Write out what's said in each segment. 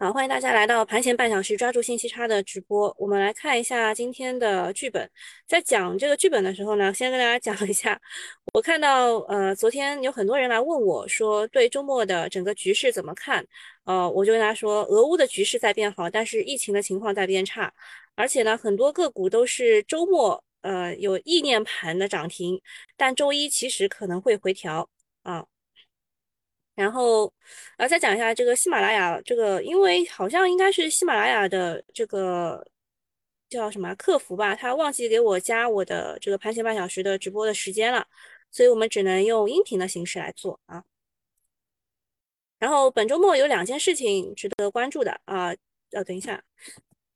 好，欢迎大家来到盘前半小时抓住信息差的直播。我们来看一下今天的剧本。在讲这个剧本的时候呢，先跟大家讲一下，我看到呃，昨天有很多人来问我说，对周末的整个局势怎么看？呃，我就跟他说，俄乌的局势在变好，但是疫情的情况在变差，而且呢，很多个股都是周末呃有意念盘的涨停，但周一其实可能会回调啊。然后，呃，再讲一下这个喜马拉雅，这个因为好像应该是喜马拉雅的这个叫什么客服吧，他忘记给我加我的这个盘前半小时的直播的时间了，所以我们只能用音频的形式来做啊。然后本周末有两件事情值得关注的啊，呃，等一下，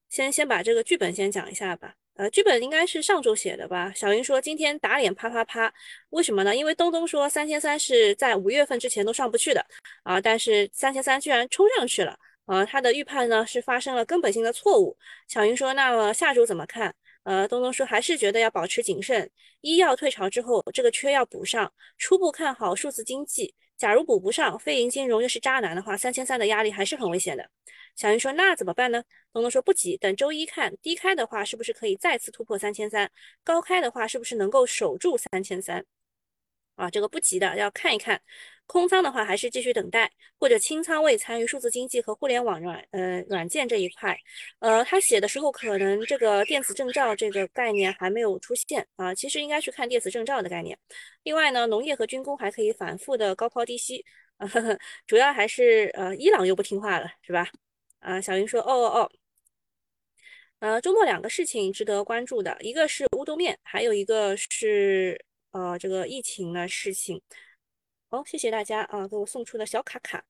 先先把这个剧本先讲一下吧。呃，剧本应该是上周写的吧？小云说今天打脸啪啪啪，为什么呢？因为东东说三千三是在五月份之前都上不去的啊，但是三千三居然冲上去了啊，他的预判呢是发生了根本性的错误。小云说，那么下周怎么看？呃，东东说还是觉得要保持谨慎，医药退潮之后这个缺要补上，初步看好数字经济。假如补不上，非银金融又是渣男的话，三千三的压力还是很危险的。小云说：“那怎么办呢？”东东说：“不急，等周一看低开的话，是不是可以再次突破三千三？高开的话，是不是能够守住三千三？啊，这个不急的，要看一看。”空仓的话，还是继续等待，或者清仓位参与数字经济和互联网软呃软件这一块。呃，他写的时候可能这个电子证照这个概念还没有出现啊，其实应该去看电子证照的概念。另外呢，农业和军工还可以反复的高抛低吸，啊、呵 呵主要还是呃伊朗又不听话了，是吧？啊，小云说哦哦哦。呃，周末两个事情值得关注的，一个是乌冬面，还有一个是呃这个疫情的事情。好，谢谢大家啊，给我送出的小卡卡。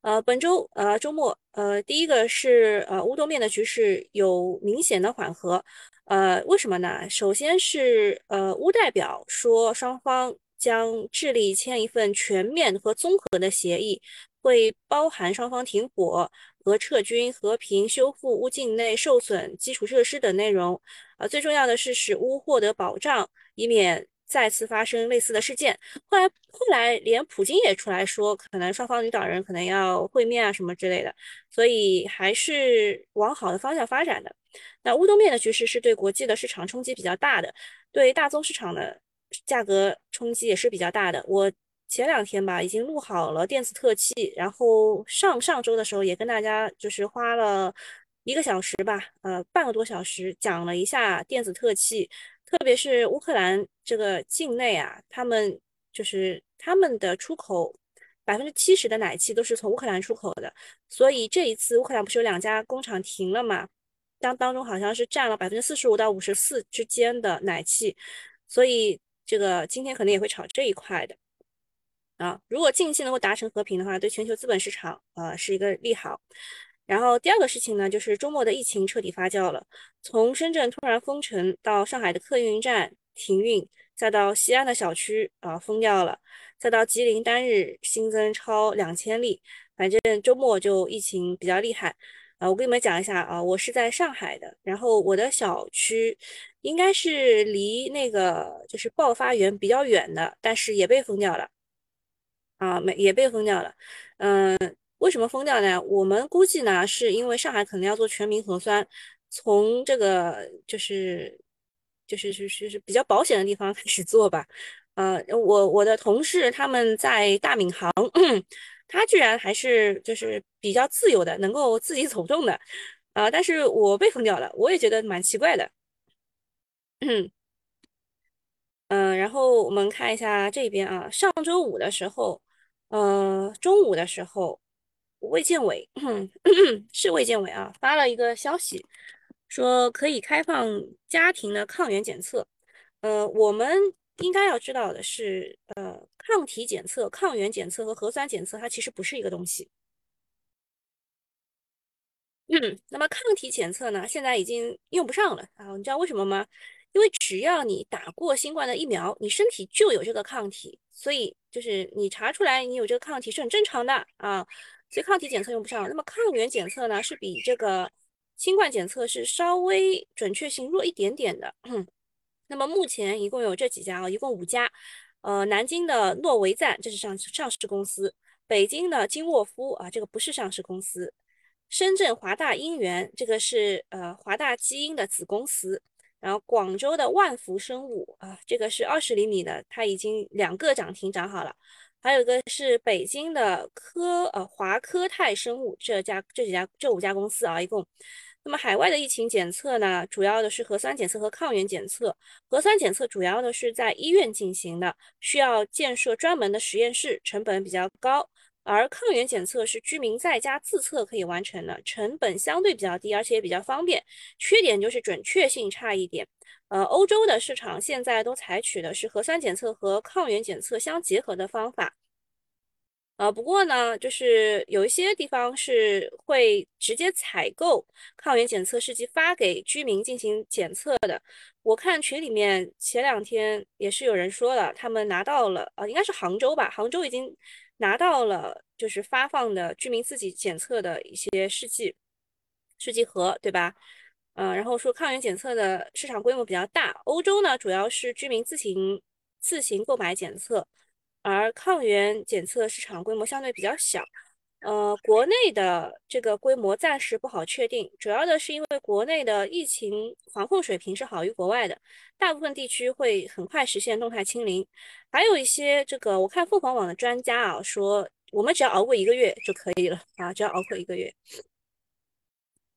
呃，本周呃周末呃，第一个是呃乌冬面的局势有明显的缓和。呃，为什么呢？首先是呃乌代表说双方将致力签一份全面和综合的协议，会包含双方停火和撤军、和平修复乌境内受损基础设施等内容。啊，最重要的是使乌获得保障，以免。再次发生类似的事件，后来后来连普京也出来说，可能双方领导人可能要会面啊什么之类的，所以还是往好的方向发展的。那乌冬面的局势是对国际的市场冲击比较大的，对大宗市场的价格冲击也是比较大的。我前两天吧已经录好了电子特气，然后上上周的时候也跟大家就是花了一个小时吧，呃半个多小时讲了一下电子特气。特别是乌克兰这个境内啊，他们就是他们的出口百分之七十的奶气都是从乌克兰出口的，所以这一次乌克兰不是有两家工厂停了嘛？当当中好像是占了百分之四十五到五十四之间的奶气，所以这个今天可能也会炒这一块的啊。如果近期能够达成和平的话，对全球资本市场呃是一个利好。然后第二个事情呢，就是周末的疫情彻底发酵了，从深圳突然封城，到上海的客运站停运，再到西安的小区啊封掉了，再到吉林单日新增超两千例，反正周末就疫情比较厉害。啊，我跟你们讲一下啊，我是在上海的，然后我的小区应该是离那个就是爆发源比较远的，但是也被封掉了，啊，没也被封掉了，嗯。为什么封掉呢？我们估计呢，是因为上海可能要做全民核酸，从这个就是就是是是是比较保险的地方 开始做吧。呃，我我的同事他们在大闵行，他居然还是就是比较自由的，能够自己走动的。啊，但是我被封掉了，我也觉得蛮奇怪的。嗯嗯，然后我们看一下这边啊，上周五的时候，呃，中午的时候。卫健委 是卫健委啊，发了一个消息，说可以开放家庭的抗原检测。呃，我们应该要知道的是，呃，抗体检测、抗原检测和核酸检测它其实不是一个东西。嗯，那么抗体检测呢，现在已经用不上了啊，你知道为什么吗？因为只要你打过新冠的疫苗，你身体就有这个抗体，所以就是你查出来你有这个抗体是很正常的啊。所以抗体检测用不上，那么抗原检测呢，是比这个新冠检测是稍微准确性弱一点点的。那么目前一共有这几家啊，一共五家。呃，南京的诺维赞，这是上上市公司；北京的金沃夫啊，这个不是上市公司；深圳华大因源，这个是呃华大基因的子公司。然后广州的万福生物啊，这个是二十厘米的，它已经两个涨停涨好了。还有一个是北京的科呃华科泰生物这家这几家这五家公司啊，一共。那么海外的疫情检测呢，主要的是核酸检测和抗原检测。核酸检测主要的是在医院进行的，需要建设专门的实验室，成本比较高。而抗原检测是居民在家自测可以完成的，成本相对比较低，而且也比较方便。缺点就是准确性差一点。呃，欧洲的市场现在都采取的是核酸检测和抗原检测相结合的方法。呃，不过呢，就是有一些地方是会直接采购抗原检测试剂发给居民进行检测的。我看群里面前两天也是有人说了，他们拿到了，呃，应该是杭州吧，杭州已经拿到了，就是发放的居民自己检测的一些试剂试剂盒，对吧？呃，然后说抗原检测的市场规模比较大，欧洲呢主要是居民自行自行购买检测，而抗原检测市场规模相对比较小。呃，国内的这个规模暂时不好确定，主要的是因为国内的疫情防控水平是好于国外的，大部分地区会很快实现动态清零。还有一些这个，我看凤凰网的专家啊说，我们只要熬过一个月就可以了啊，只要熬过一个月。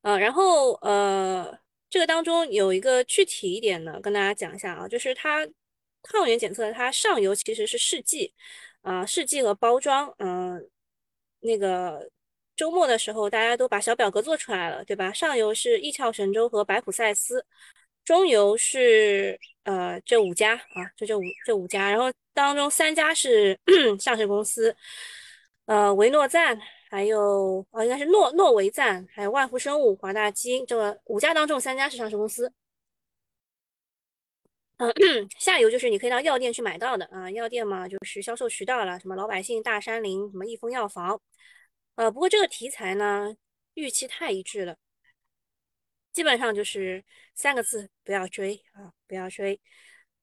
呃，然后呃，这个当中有一个具体一点呢，跟大家讲一下啊，就是它抗原检测它上游其实是试剂，啊，试剂和包装，嗯，那个周末的时候大家都把小表格做出来了，对吧？上游是亿翘神州和百普赛斯，中游是呃这五家啊，就这五这五家，然后当中三家是 上市公司，呃，维诺赞。还有啊，应该是诺诺维赞，还有万福生物、华大基因，这个五家当中三家是上市公司。嗯，下游就是你可以到药店去买到的啊，药店嘛就是销售渠道了，什么老百姓、大山林、什么益丰药房。呃，不过这个题材呢，预期太一致了，基本上就是三个字：不要追啊，不要追。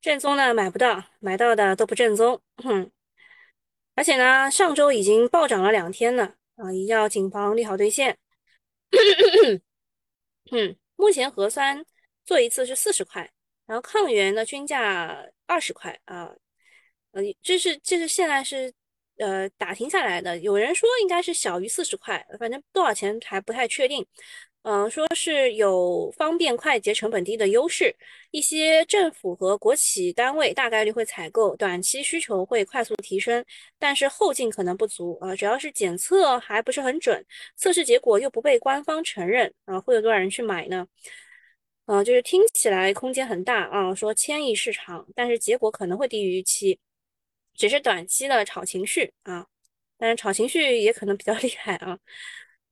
正宗的买不到，买到的都不正宗。而且呢，上周已经暴涨了两天了。啊，一定要谨防利好兑现。嗯，目前核酸做一次是四十块，然后抗原的均价二十块啊。呃，这是这是现在是呃打听下来的，有人说应该是小于四十块，反正多少钱还不太确定。嗯，说是有方便快捷、成本低的优势，一些政府和国企单位大概率会采购，短期需求会快速提升，但是后劲可能不足啊。主要是检测还不是很准，测试结果又不被官方承认啊，会有多少人去买呢？啊，就是听起来空间很大啊，说千亿市场，但是结果可能会低于预期，只是短期的炒情绪啊，但是炒情绪也可能比较 厉害啊。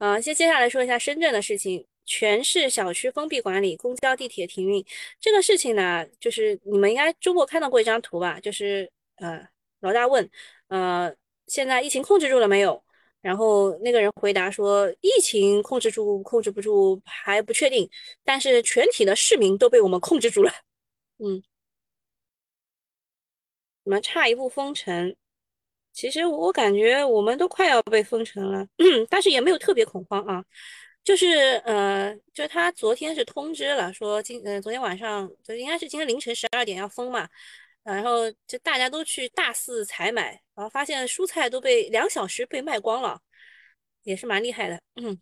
啊，先接下来说一下深圳的事情，全市小区封闭管理，公交、地铁停运。这个事情呢，就是你们应该周末看到过一张图吧？就是呃，老大问，呃，现在疫情控制住了没有？然后那个人回答说，疫情控制住，控制不住还不确定，但是全体的市民都被我们控制住了。嗯，我们差一步封城。其实我感觉我们都快要被封城了，但是也没有特别恐慌啊。就是呃，就他昨天是通知了，说今呃昨天晚上就应该是今天凌晨十二点要封嘛，然后就大家都去大肆采买，然后发现蔬菜都被两小时被卖光了，也是蛮厉害的。嗯。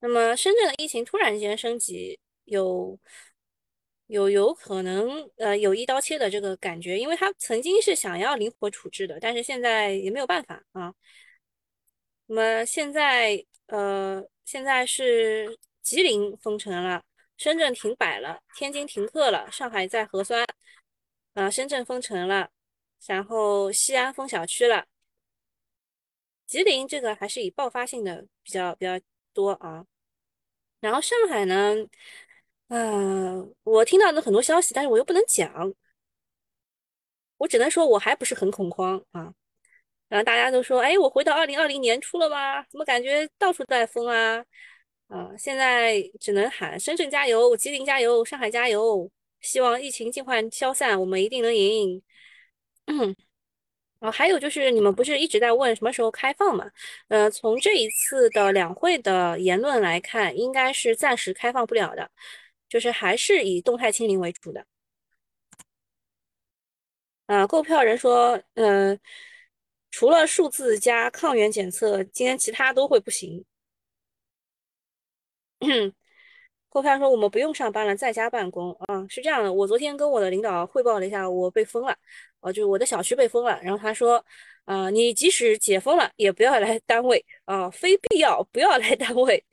那么深圳的疫情突然间升级，有。有有可能呃有一刀切的这个感觉，因为他曾经是想要灵活处置的，但是现在也没有办法啊。那么现在呃现在是吉林封城了，深圳停摆了，天津停课了，上海在核酸，呃深圳封城了，然后西安封小区了，吉林这个还是以爆发性的比较比较多啊。然后上海呢？嗯，我听到的很多消息，但是我又不能讲，我只能说我还不是很恐慌啊。然后大家都说，哎，我回到二零二零年初了吗？怎么感觉到处在封啊？啊，现在只能喊深圳加油，吉林加油，上海加油，希望疫情尽快消散，我们一定能赢。嗯啊，还有就是你们不是一直在问什么时候开放嘛？呃，从这一次的两会的言论来看，应该是暂时开放不了的，就是还是以动态清零为主的。啊，购票人说，嗯，除了数字加抗原检测，今天其他都会不行。购票说我们不用上班了，在家办公啊，是这样的。我昨天跟我的领导汇报了一下，我被封了，啊，就是我的小区被封了。然后他说，啊，你即使解封了，也不要来 单位啊，非必要不要来 单位。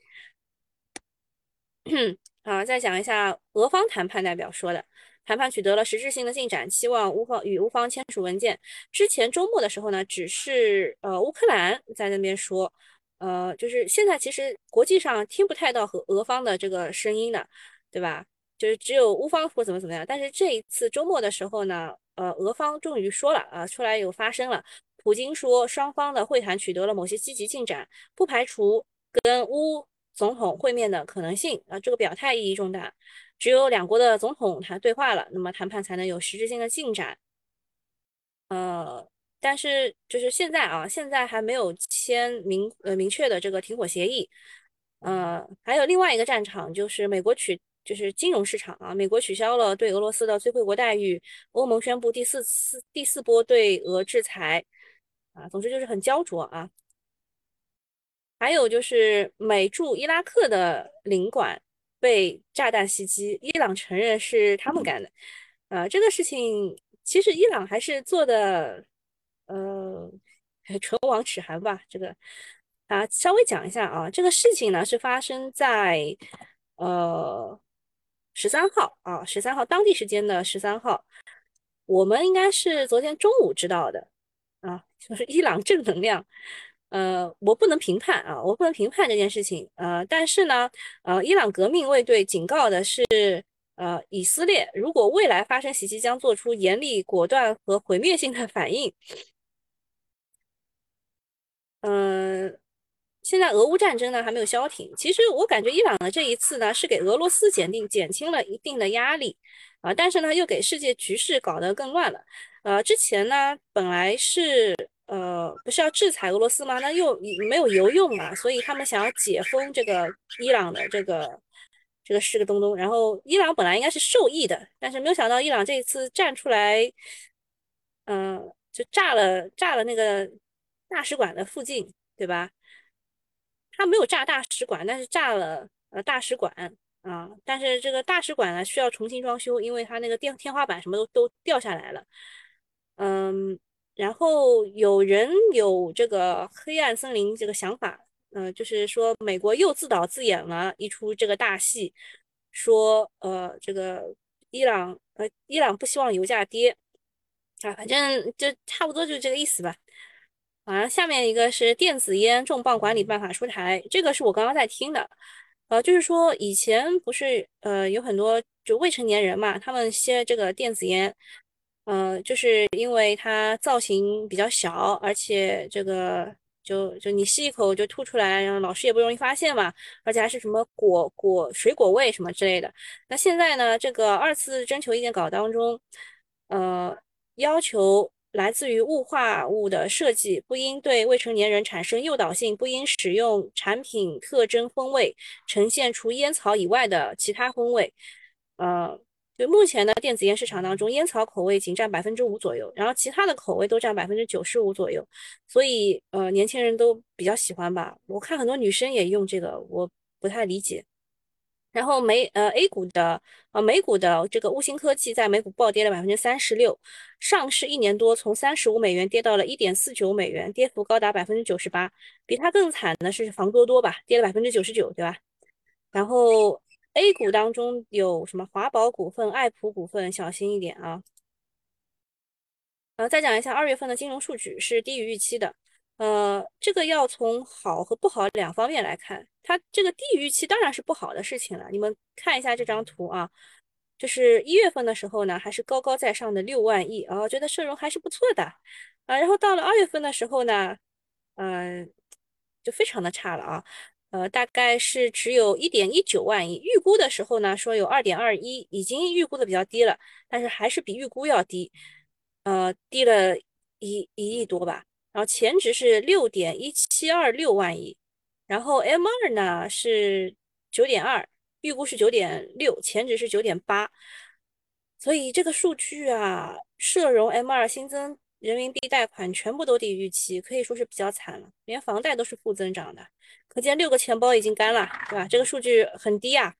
啊，再讲一下俄方谈判代表说的，谈判取得了实质性的进展，期望乌方与乌方签署文件。之前周末的时候呢，只是呃乌克兰在那边说。呃，就是现在其实国际上听不太到和俄方的这个声音的，对吧？就是只有乌方说怎么怎么样。但是这一次周末的时候呢，呃，俄方终于说了啊，出来有发声了。普京说双方的会谈取得了某些积极进展，不排除跟乌总统会面的可能性啊。这个表态意义重大，只有两国的总统谈对话了，那么谈判才能有实质性的进展。呃。但是就是现在啊，现在还没有签明呃明确的这个停火协议，呃，还有另外一个战场就是美国取就是金融市场啊，美国取消了对俄罗斯的最惠国待遇，欧盟宣布第四次第四波对俄制裁，啊，总之就是很焦灼啊。还有就是美驻伊拉克的领馆被炸弹袭击，伊朗承认是他们干的，啊，这个事情其实伊朗还是做的。呃，唇亡齿寒吧，这个。啊，稍微讲一下啊，这个事情呢是发生在呃十三号啊，十三号当地时间的十三号，我们应该是昨天中午知道的。啊，就是伊朗正能量，呃，我不能评判啊，我不能评判这件事情，呃，但是呢，呃，伊朗革命卫队警告的是，呃，以色列如果未来发生袭击，将做出严厉、果断和毁灭性的反应。嗯，现在俄乌战争呢还没有消停。其实我感觉伊朗的这一次呢是给俄罗斯减定减轻了一定的压力啊，但是呢又给世界局势搞得更乱了。呃，之前呢本来是呃不是要制裁俄罗斯吗？那又没有油用嘛，所以他们想要解封这个伊朗的这个这个是个东东。然后伊朗本来应该是受益的，但是没有想到伊朗这一次站出来，嗯，就炸了炸了那个。大使馆的附近，对吧？他没有炸大使馆，但是炸了呃大使馆啊。但是这个大使馆呢需要重新装修，因为它那个电天花板什么都都掉下来了。嗯，然后有人有这个黑暗森林这个想法，嗯，就是说美国又自导自演了一出这个大戏，说呃这个伊朗呃伊朗不希望油价跌啊，反正就差不多就这个意思吧。啊，下面一个是电子烟重磅管理办法出台，这个是我刚刚在听的，呃，就是说以前不是呃有很多就未成年人嘛，他们吸这个电子烟，呃，就是因为它造型比较小，而且这个就就你吸一口就吐出来，然后老师也不容易发现嘛，而且还是什么果果水果味什么之类的。那现在呢，这个二次征求意见稿当中，呃，要求。来自于雾化物的设计不应对未成年人产生诱导性，不应使用产品特征风味呈现除烟草以外的其他风味。呃，就目前的电子烟市场当中，烟草口味仅占百分之五左右，然后其他的口味都占百分之九十五左右，所以呃，年轻人都比较喜欢吧。我看很多女生也用这个，我不太理解。然后美呃 A 股的呃美股的这个悟星科技在美股暴跌了百分之三十六，上市一年多从三十五美元跌到了一点四九美元，跌幅高达百分之九十八。比它更惨的是房多多吧，跌了百分之九十九，对吧？然后 A 股当中有什么华宝股份、爱普股份，小心一点啊。呃，再讲一下二月份的金融数据是低于预期的。呃，这个要从好和不好两方面来看。它这个低于预期当然是不好的事情了。你们看一下这张图啊，就是一月份的时候呢，还是高高在上的六万亿啊，觉得社融还是不错的啊。然后到了二月份的时候呢，嗯，就非常的差了啊。呃，大概是只有一点一九万亿，预估的时候呢说有二点二一，已经预估的比较低了，但是还是比预估要低，呃，低了。一一亿多吧，然后前值是六点一七二六万亿，然后 M 二呢是九点二，预估是九点六，前值是九点八，所以这个数据啊，社融 M 二新增人民币贷款全部都低于预期，可以说是比较惨了，连房贷都是负增长的，可见六个钱包已经干了，对吧？这个数据很低啊，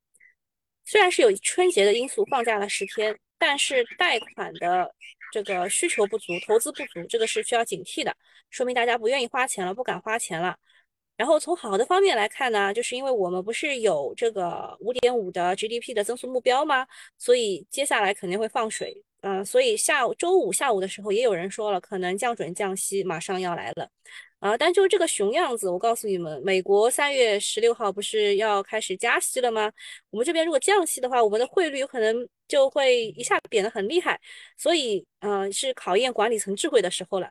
虽然是有春节的因素放假了十天，但是贷款的。这个需求不足，投资不足，这个是需要警惕的，说明大家不愿意花钱了，不敢花钱了。然后从好的方面来看呢，就是因为我们不是有这个五点五的 GDP 的增速目标吗？所以接下来肯定会放水，嗯，所以下午周五下午的时候，也有人说了，可能降准降息马上要来了。啊，但就这个熊样子，我告诉你们，美国三月十六号不是要开始加息了吗？我们这边如果降息的话，我们的汇率有可能就会一下贬得很厉害，所以，嗯，是考验管理层智慧的时候了。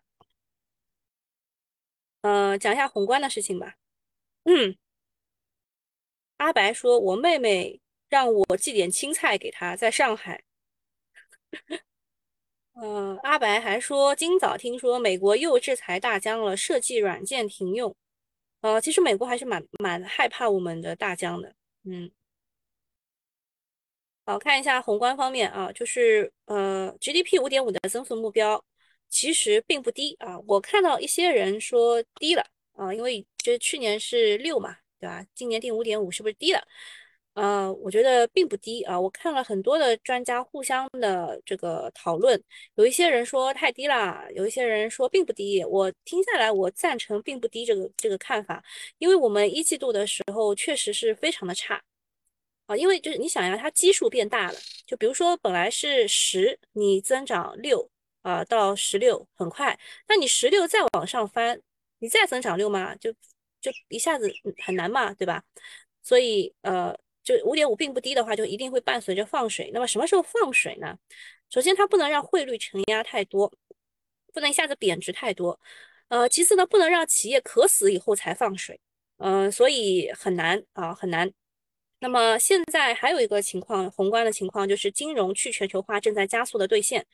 嗯，讲一下宏观的事情吧。嗯，阿白说，我妹妹让我寄点青菜给她，在上海。呃，阿白还说，今早听说美国又制裁大疆了，设计软件停用。呃，其实美国还是蛮蛮害怕我们的大疆的。嗯，好看一下宏观方面啊，就是呃，GDP 五点五的增速目标其实并不低啊。我看到一些人说低了啊，因为就是去年是六嘛，对吧？今年定五点五是不是低了？呃，我觉得并不低啊。我看了很多的专家互相的这个讨论，有一些人说太低了，有一些人说并不低。我听下来，我赞成并不低这个这个看法，因为我们一季度的时候确实是非常的差啊。因为就是你想呀，它基数变大了，就比如说本来是十，你增长六啊到十六很快，那你十六再往上翻，你再增长六嘛，就就一下子很难嘛，对吧？所以呃。就五点五并不低的话，就一定会伴随着放水。那么什么时候放水呢？首先，它不能让汇率承压太多，不能一下子贬值太多。呃，其次呢，不能让企业渴死以后才放水。嗯，所以很难啊，很难。那么现在还有一个情况，宏观的情况就是金融去全球化正在加速的兑现。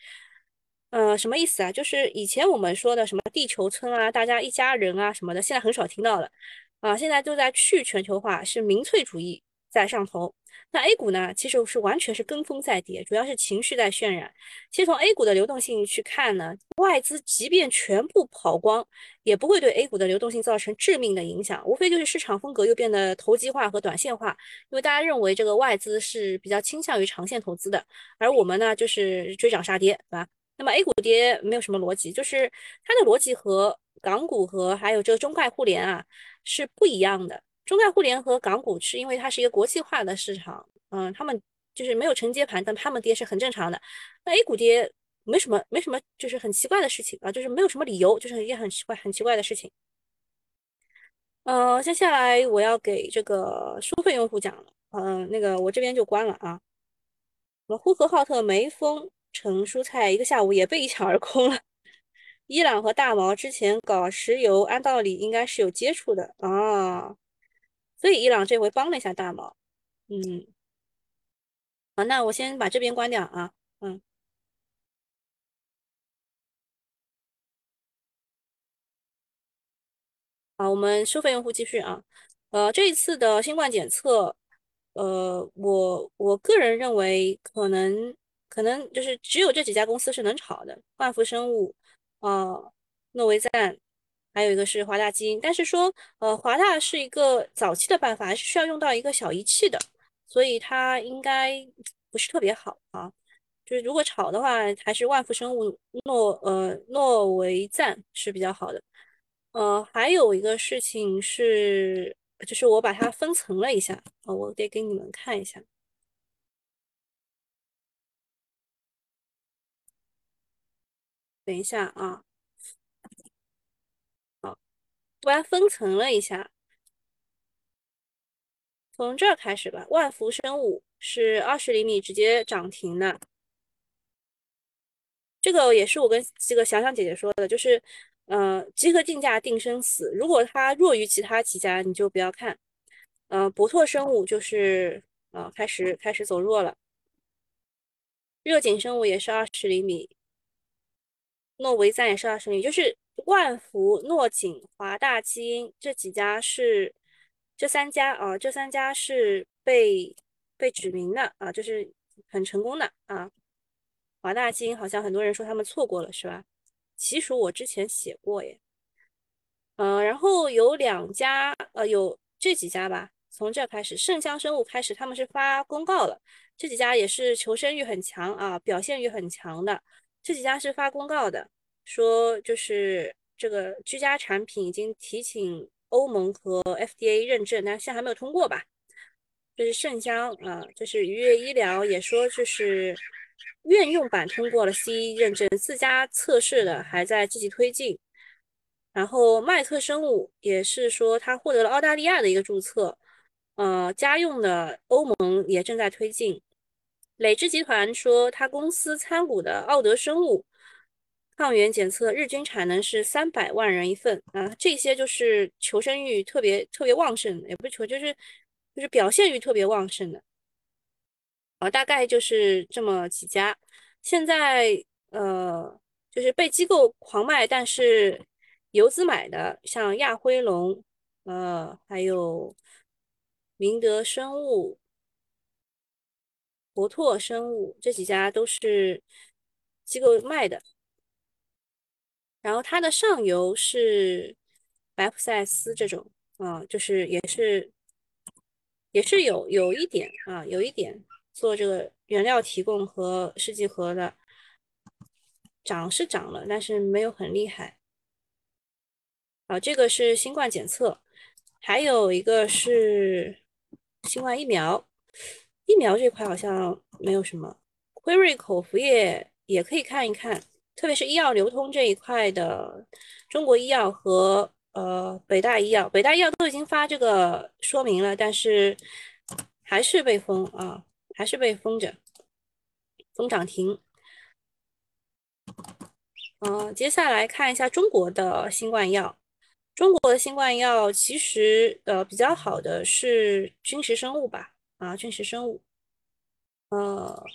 呃，什么意思啊？就是以前我们说的什么地球村啊，大家一家人啊什么的，现在很少听到了。啊，现在都在去全球化，是民粹主义。在上头，那 A 股呢？其实是完全是跟风在跌，主要是情绪在渲染。其实从 A 股的流动性去看呢，外资即便全部跑光，也不会对 A 股的流动性造成致命的影响，无非就是市场风格又变得投机化和短线化。因为大家认为这个外资是比较倾向于长线投资的，而我们呢就是追涨杀跌，对吧？那么 A 股跌没有什么逻辑，就是它的逻辑和港股和还有这个中概互联啊是不一样的。中概互联和港股是因为它是一个国际化的市场，嗯，他们就是没有承接盘，但他们跌是很正常的。那 A 股跌没什么，没什么，就是很奇怪的事情啊，就是没有什么理由，就是一件很奇怪、很奇怪的事情。呃，接下来我要给这个收费用户讲了，嗯，那个我这边就关了啊。我们呼和浩特梅峰城蔬菜一个下午也被一抢而空了。伊朗和大毛之前搞石油，按道理应该是有接触的啊。所以伊朗这回帮了一下大忙，嗯，好，那我先把这边关掉啊，嗯，好，我们收费用户继续啊，呃，这一次的新冠检测，呃，我我个人认为可能可能就是只有这几家公司是能炒的，万福生物，呃，诺维赞。还有一个是华大基因，但是说，呃，华大是一个早期的办法，还是需要用到一个小仪器的，所以它应该不是特别好啊。就是如果炒的话，还是万福生物、诺呃诺维赞是比较好的。呃，还有一个事情是，就是我把它分层了一下啊，我得给你们看一下，等一下啊。我把它分层了一下，从这儿开始吧。万福生物是二十厘米直接涨停的，这个也是我跟这个想想姐姐说的，就是，呃，集合竞价定生死。如果它弱于其他几家，你就不要看。呃，博拓生物就是，呃，开始开始走弱了。热景生物也是二十厘米。诺维赞也是二十厘米，就是万福、诺景、华大基因这几家是这三家啊，这三家是被被指名的啊，就是很成功的啊。华大基因好像很多人说他们错过了，是吧？其实我之前写过耶，嗯，然后有两家，呃，有这几家吧，从这开始，圣香生物开始，他们是发公告了，这几家也是求生欲很强啊，表现欲很强的，这几家是发公告的，说就是这个居家产品已经提请欧盟和 FDA 认证，但现在还没有通过吧？这是盛香啊，这是愉悦医疗也说就是。院用版通过了 CE 认证，自家测试的还在积极推进。然后麦克生物也是说，它获得了澳大利亚的一个注册。呃，家用的欧盟也正在推进。磊芝集团说，它公司参股的奥德生物抗原检测日均产能是三百万人一份啊。这些就是求生欲特别特别旺盛，也不是求，就是就是表现欲特别旺盛的。啊，大概就是这么几家。现在呃，就是被机构狂卖，但是游资买的，像亚辉龙，呃，还有明德生物、博拓生物这几家都是机构卖的。然后它的上游是白普赛斯这种，啊，就是也是也是有有一点啊，有一点。做这个原料提供和试剂盒的涨是涨了，但是没有很厉害。啊，这个是新冠检测，还有一个是新冠疫苗。疫苗这块好像没有什么。辉瑞口服液也可以看一看，特别是医药流通这一块的中国医药和呃北大医药，北大医药都已经发这个说明了，但是还是被封啊。还是被封着，封涨停。嗯，接下来看一下中国的新冠药。中国的新冠药其实呃比较好的是君实生物吧？啊，君实生物。呃，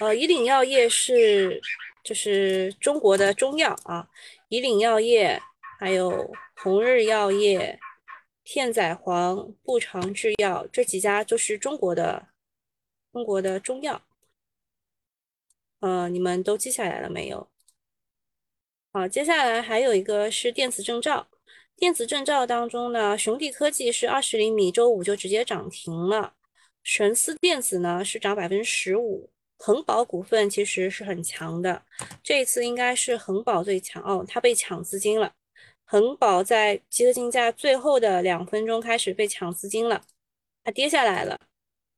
呃，以岭药业是就是中国的中药啊，以岭药业还有红日药业。片仔癀、步长制药这几家就是中国的中国的中药，呃，你们都记下来了没有？好，接下来还有一个是电子证照，电子证照当中呢，雄地科技是二十厘米，周五就直接涨停了。神思电子呢是涨百分之十五，恒宝股份其实是很强的，这一次应该是恒宝最强哦，它被抢资金了。恒宝在集合竞价最后的两分钟开始被抢资金了，它跌下来了。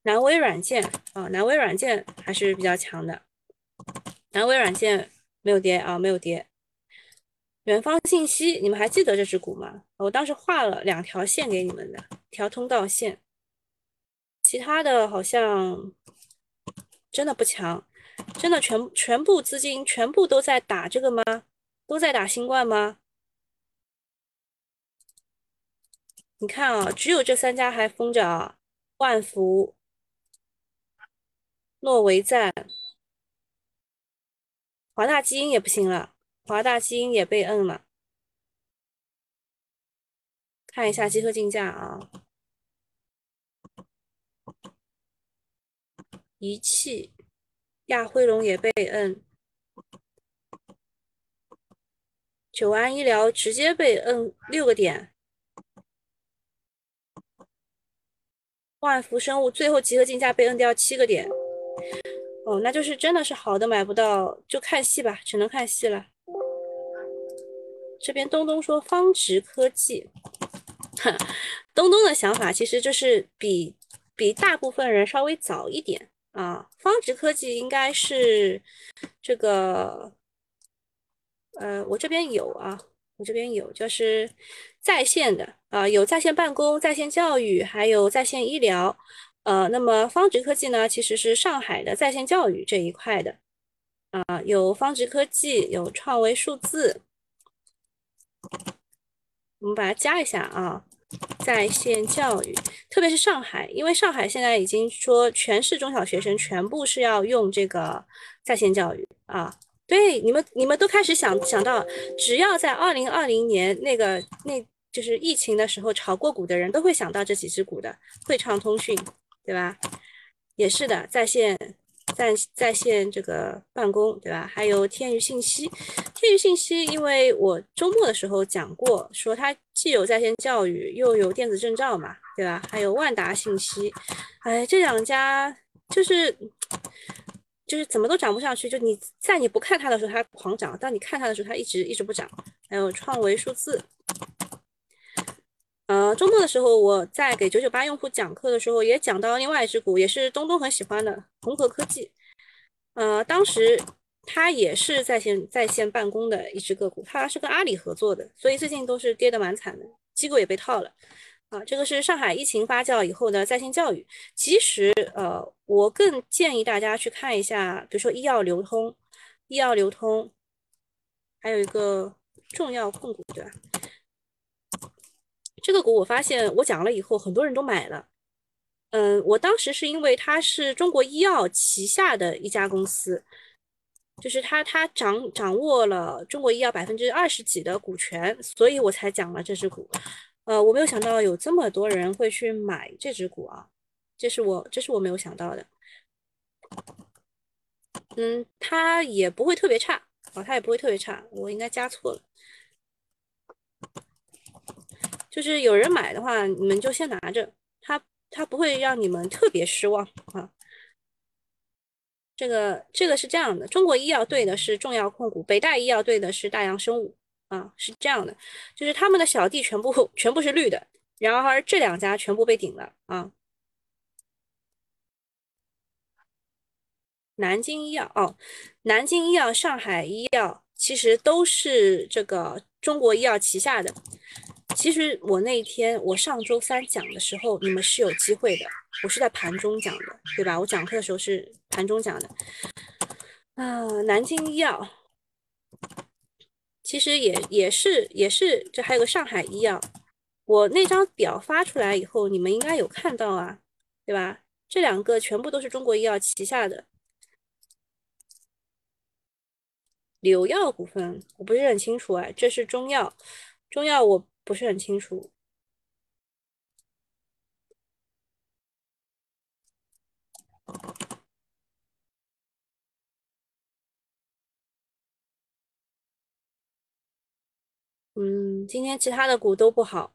南威软件啊，南威软件还是比较强的。南威软件没有跌啊，没有跌。远方信息，你们还记得这只股吗？我当时画了两条线给你们的，一条通道线。其他的好像真的不强，真的全全部资金全部都在打这个吗？都在打新冠吗？你看啊，只有这三家还封着啊，万福、诺维赞、华大基因也不行了，华大基因也被摁了。看一下集合竞价啊，仪器、亚辉龙也被摁，九安医疗直接被摁六个点。万福生物最后集合竞价被摁掉七个点，哦，那就是真的是好的买不到，就看戏吧，只能看戏了。这边东东说方直科技，东东的想法其实就是比比大部分人稍微早一点啊。方直科技应该是这个，呃，我这边有啊，我这边有，就是在线的。啊，有在线办公、在线教育，还有在线医疗。呃，那么方直科技呢，其实是上海的在线教育这一块的。啊，有方直科技，有创维数字。我们把它加一下啊，在线教育，特别是上海，因为上海现在已经说全市中小学生全部是要用这个在线教育啊。对，你们你们都开始想想到，只要在二零二零年那个那就是疫情的时候炒过股的人，都会想到这几只股的，汇创通讯，对吧？也是的，在线在在线这个办公，对吧？还有天娱信息，天娱信息，因为我周末的时候讲过，说它既有在线教育，又有电子证照嘛，对吧？还有万达信息，哎，这两家就是。就是怎么都涨不上去，就你在你不看它的时候它狂涨，当你看它的时候它一直一直不涨。还有创维数字，呃，周末的时候我在给九九八用户讲课的时候也讲到另外一只股，也是东东很喜欢的红河科技。呃，当时它也是在线在线办公的一只个股，它是跟阿里合作的，所以最近都是跌得蛮惨的，机构也被套了。啊，这个是上海疫情发酵以后的在线教育。其实，呃，我更建议大家去看一下，比如说医药流通，医药流通，还有一个重要控股，对吧？这个股我发现我讲了以后，很多人都买了。嗯，我当时是因为它是中国医药旗下的一家公司，就是它它掌掌握了中国医药百分之二十几的股权，所以我才讲了这只股。呃，我没有想到有这么多人会去买这只股啊，这是我这是我没有想到的。嗯，它也不会特别差啊，它也不会特别差，我应该加错了。就是有人买的话，你们就先拿着，它它不会让你们特别失望啊。这个这个是这样的，中国医药对的是重要控股，北大医药对的是大洋生物。啊，是这样的，就是他们的小弟全部全部是绿的，然而这两家全部被顶了啊。南京医药哦，南京医药、上海医药其实都是这个中国医药旗下的。其实我那一天我上周三讲的时候，你们是有机会的，我是在盘中讲的，对吧？我讲课的时候是盘中讲的。啊，南京医药。其实也也是也是，这还有个上海医药，我那张表发出来以后，你们应该有看到啊，对吧？这两个全部都是中国医药旗下的。柳药股份我不是很清楚哎，这是中药，中药我不是很清楚。嗯，今天其他的股都不好，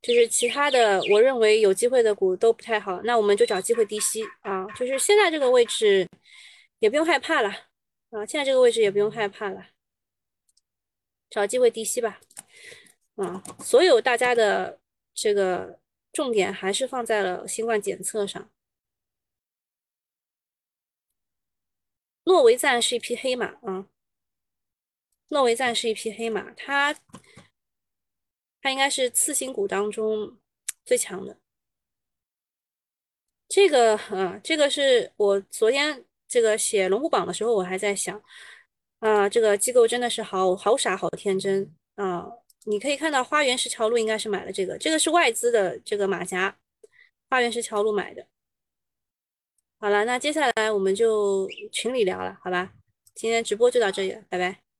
就是其他的我认为有机会的股都不太好，那我们就找机会低吸啊，就是现在这个位置也不用害怕了啊，现在这个位置也不用害怕了，找机会低吸吧啊，所有大家的这个重点还是放在了新冠检测上，诺维赞是一匹黑马啊。诺维赞是一匹黑马，它它应该是次新股当中最强的。这个啊，这个是我昨天这个写龙虎榜的时候，我还在想啊，这个机构真的是好好傻好天真啊！你可以看到花园石桥路应该是买了这个，这个是外资的这个马甲，花园石桥路买的。好了，那接下来我们就群里聊了，好吧？今天直播就到这里了，拜拜。